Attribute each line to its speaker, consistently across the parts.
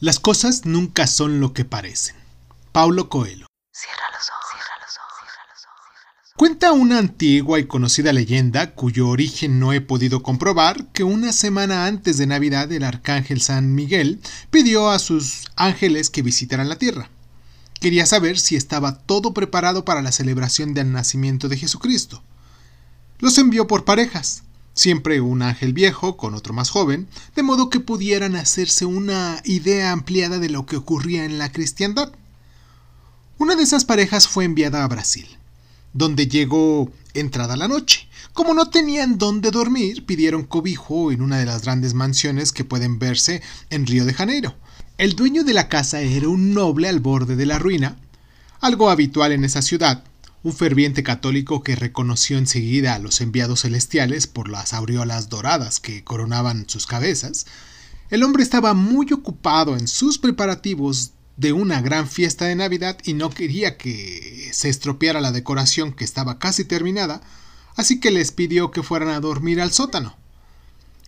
Speaker 1: Las cosas nunca son lo que parecen. Paulo Coelho.
Speaker 2: Cierra los ojos, cierra los ojos, cierra los ojos, cierra los ojos.
Speaker 1: Cuenta una antigua y conocida leyenda, cuyo origen no he podido comprobar, que una semana antes de Navidad el arcángel San Miguel pidió a sus ángeles que visitaran la tierra. Quería saber si estaba todo preparado para la celebración del nacimiento de Jesucristo. Los envió por parejas, siempre un ángel viejo con otro más joven, de modo que pudieran hacerse una idea ampliada de lo que ocurría en la cristiandad. Una de esas parejas fue enviada a Brasil, donde llegó entrada la noche. Como no tenían dónde dormir, pidieron cobijo en una de las grandes mansiones que pueden verse en Río de Janeiro. El dueño de la casa era un noble al borde de la ruina, algo habitual en esa ciudad, un ferviente católico que reconoció enseguida a los enviados celestiales por las aureolas doradas que coronaban sus cabezas, el hombre estaba muy ocupado en sus preparativos de una gran fiesta de Navidad y no quería que se estropeara la decoración que estaba casi terminada, así que les pidió que fueran a dormir al sótano.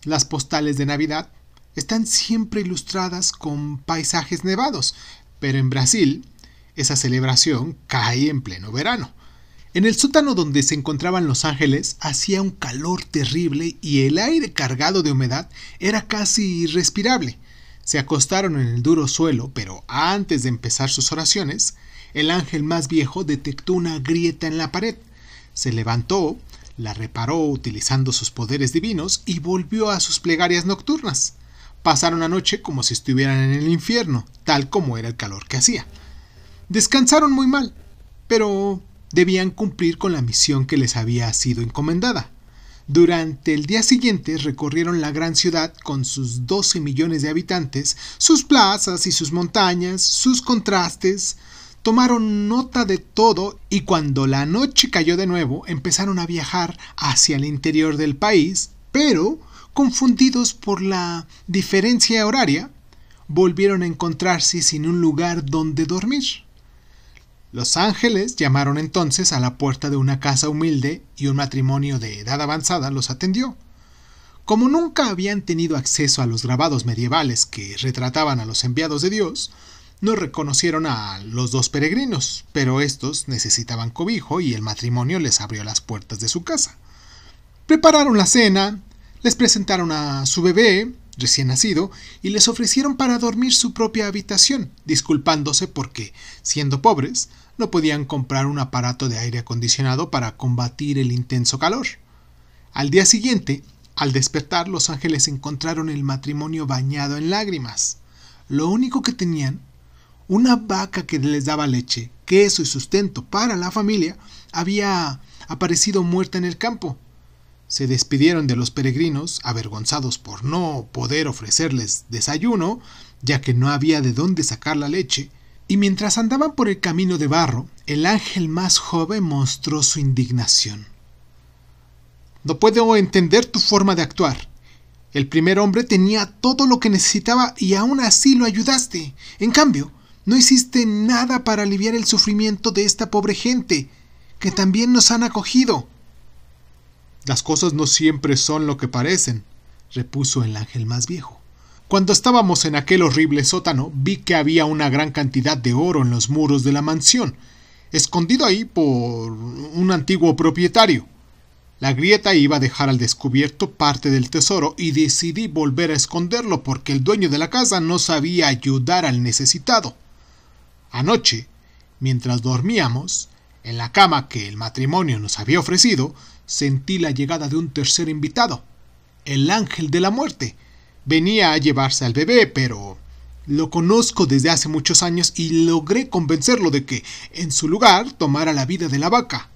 Speaker 1: Las postales de Navidad están siempre ilustradas con paisajes nevados, pero en Brasil esa celebración cae en pleno verano. En el sótano donde se encontraban los ángeles hacía un calor terrible y el aire cargado de humedad era casi irrespirable. Se acostaron en el duro suelo, pero antes de empezar sus oraciones, el ángel más viejo detectó una grieta en la pared. Se levantó, la reparó utilizando sus poderes divinos y volvió a sus plegarias nocturnas. Pasaron la noche como si estuvieran en el infierno, tal como era el calor que hacía. Descansaron muy mal, pero debían cumplir con la misión que les había sido encomendada. Durante el día siguiente recorrieron la gran ciudad con sus 12 millones de habitantes, sus plazas y sus montañas, sus contrastes, tomaron nota de todo y cuando la noche cayó de nuevo empezaron a viajar hacia el interior del país, pero, confundidos por la diferencia horaria, volvieron a encontrarse sin un lugar donde dormir. Los ángeles llamaron entonces a la puerta de una casa humilde y un matrimonio de edad avanzada los atendió. Como nunca habían tenido acceso a los grabados medievales que retrataban a los enviados de Dios, no reconocieron a los dos peregrinos, pero estos necesitaban cobijo y el matrimonio les abrió las puertas de su casa. Prepararon la cena, les presentaron a su bebé, recién nacido, y les ofrecieron para dormir su propia habitación, disculpándose porque, siendo pobres, no podían comprar un aparato de aire acondicionado para combatir el intenso calor. Al día siguiente, al despertar, los ángeles encontraron el matrimonio bañado en lágrimas. Lo único que tenían, una vaca que les daba leche, queso y sustento para la familia, había aparecido muerta en el campo. Se despidieron de los peregrinos, avergonzados por no poder ofrecerles desayuno, ya que no había de dónde sacar la leche, y mientras andaban por el camino de barro, el ángel más joven mostró su indignación. No puedo entender tu forma de actuar. El primer hombre tenía todo lo que necesitaba y aún así lo ayudaste. En cambio, no hiciste nada para aliviar el sufrimiento de esta pobre gente, que también nos han acogido. Las cosas no siempre son lo que parecen, repuso el ángel más viejo. Cuando estábamos en aquel horrible sótano, vi que había una gran cantidad de oro en los muros de la mansión, escondido ahí por un antiguo propietario. La grieta iba a dejar al descubierto parte del tesoro y decidí volver a esconderlo porque el dueño de la casa no sabía ayudar al necesitado. Anoche, mientras dormíamos, en la cama que el matrimonio nos había ofrecido, sentí la llegada de un tercer invitado, el ángel de la muerte, Venía a llevarse al bebé, pero lo conozco desde hace muchos años y logré convencerlo de que, en su lugar, tomara la vida de la vaca.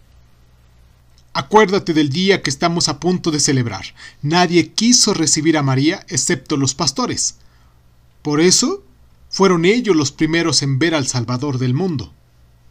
Speaker 1: Acuérdate del día que estamos a punto de celebrar. Nadie quiso recibir a María excepto los pastores. Por eso, fueron ellos los primeros en ver al Salvador del mundo.